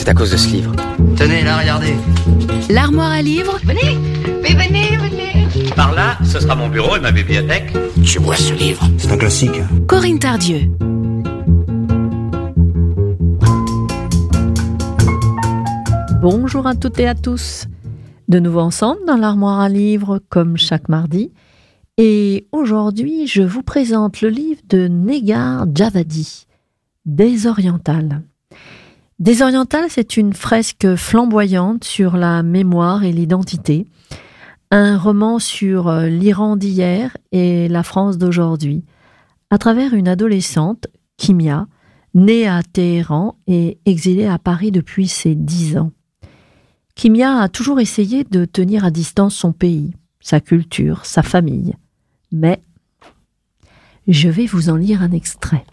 C'est à cause de ce livre. Tenez, là, regardez. L'armoire à livres Venez, mais venez, venez. Par là, ce sera mon bureau et ma bibliothèque. Je vois ce livre. C'est un classique. Corinne Tardieu. Bonjour à toutes et à tous. De nouveau ensemble dans l'armoire à livres comme chaque mardi. Et aujourd'hui, je vous présente le livre de Negar Javadi, Des Orientales. Des Orientales, c'est une fresque flamboyante sur la mémoire et l'identité, un roman sur euh, l'Iran d'hier et la France d'aujourd'hui, à travers une adolescente, Kimia, née à Téhéran et exilée à Paris depuis ses dix ans. Kimia a toujours essayé de tenir à distance son pays, sa culture, sa famille. Mais je vais vous en lire un extrait.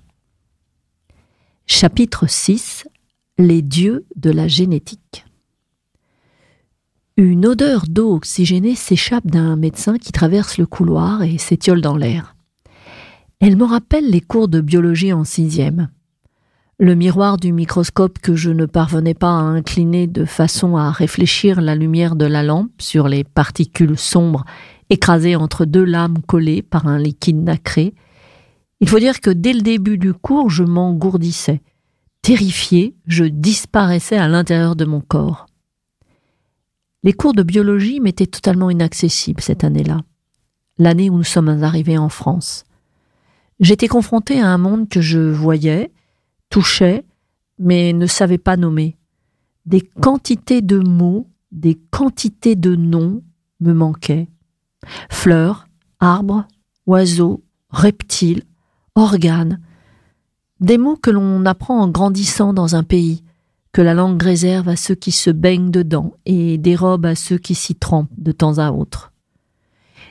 Chapitre 6 Les dieux de la génétique. Une odeur d'eau oxygénée s'échappe d'un médecin qui traverse le couloir et s'étiole dans l'air. Elle me rappelle les cours de biologie en sixième. Le miroir du microscope que je ne parvenais pas à incliner de façon à réfléchir la lumière de la lampe sur les particules sombres écrasées entre deux lames collées par un liquide nacré. Il faut dire que dès le début du cours, je m'engourdissais. Terrifié, je disparaissais à l'intérieur de mon corps. Les cours de biologie m'étaient totalement inaccessibles cette année-là, l'année où nous sommes arrivés en France. J'étais confronté à un monde que je voyais, touchais, mais ne savais pas nommer. Des quantités de mots, des quantités de noms me manquaient. Fleurs, arbres, oiseaux, reptiles, organes. Des mots que l'on apprend en grandissant dans un pays, que la langue réserve à ceux qui se baignent dedans et dérobe à ceux qui s'y trempent de temps à autre.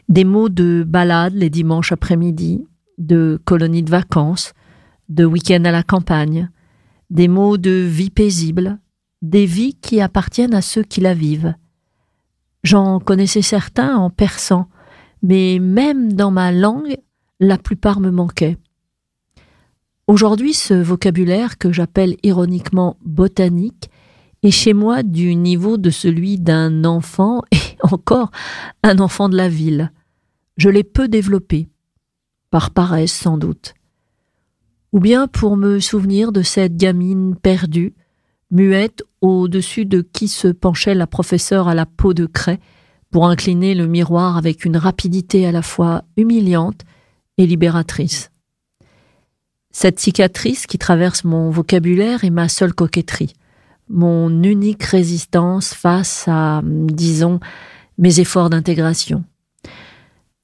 Des mots de balade les dimanches après-midi, de colonies de vacances, de week-end à la campagne, des mots de vie paisible, des vies qui appartiennent à ceux qui la vivent. J'en connaissais certains en persan, mais même dans ma langue, la plupart me manquaient. Aujourd'hui, ce vocabulaire que j'appelle ironiquement botanique est chez moi du niveau de celui d'un enfant et encore un enfant de la ville. Je l'ai peu développé, par paresse sans doute ou bien pour me souvenir de cette gamine perdue, muette au-dessus de qui se penchait la professeure à la peau de craie pour incliner le miroir avec une rapidité à la fois humiliante et libératrice. Cette cicatrice qui traverse mon vocabulaire est ma seule coquetterie, mon unique résistance face à, disons, mes efforts d'intégration.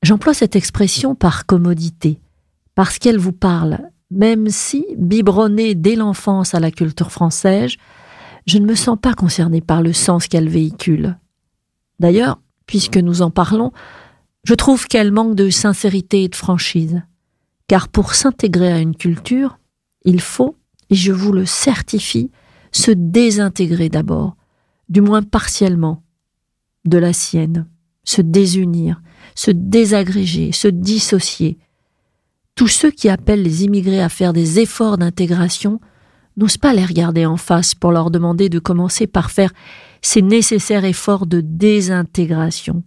J'emploie cette expression par commodité, parce qu'elle vous parle, même si, biberonné dès l'enfance à la culture française, je ne me sens pas concerné par le sens qu'elle véhicule. D'ailleurs, puisque nous en parlons, je trouve qu'elle manque de sincérité et de franchise. Car pour s'intégrer à une culture, il faut, et je vous le certifie, se désintégrer d'abord, du moins partiellement, de la sienne, se désunir, se désagréger, se dissocier, tous ceux qui appellent les immigrés à faire des efforts d'intégration n'osent pas les regarder en face pour leur demander de commencer par faire ces nécessaires efforts de désintégration.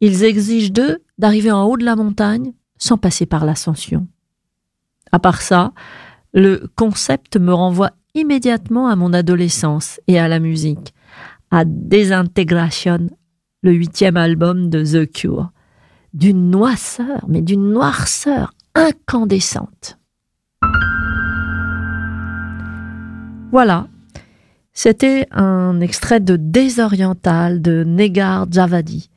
Ils exigent d'eux d'arriver en haut de la montagne sans passer par l'ascension. À part ça, le concept me renvoie immédiatement à mon adolescence et à la musique, à Désintégration, le huitième album de The Cure. D'une noisseur, mais d'une noirceur incandescente. Voilà, c'était un extrait de Désoriental de Negar Javadi.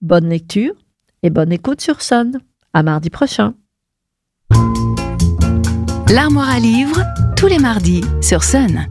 Bonne lecture et bonne écoute sur Sun. À mardi prochain. L'armoire à livres, tous les mardis sur Sun.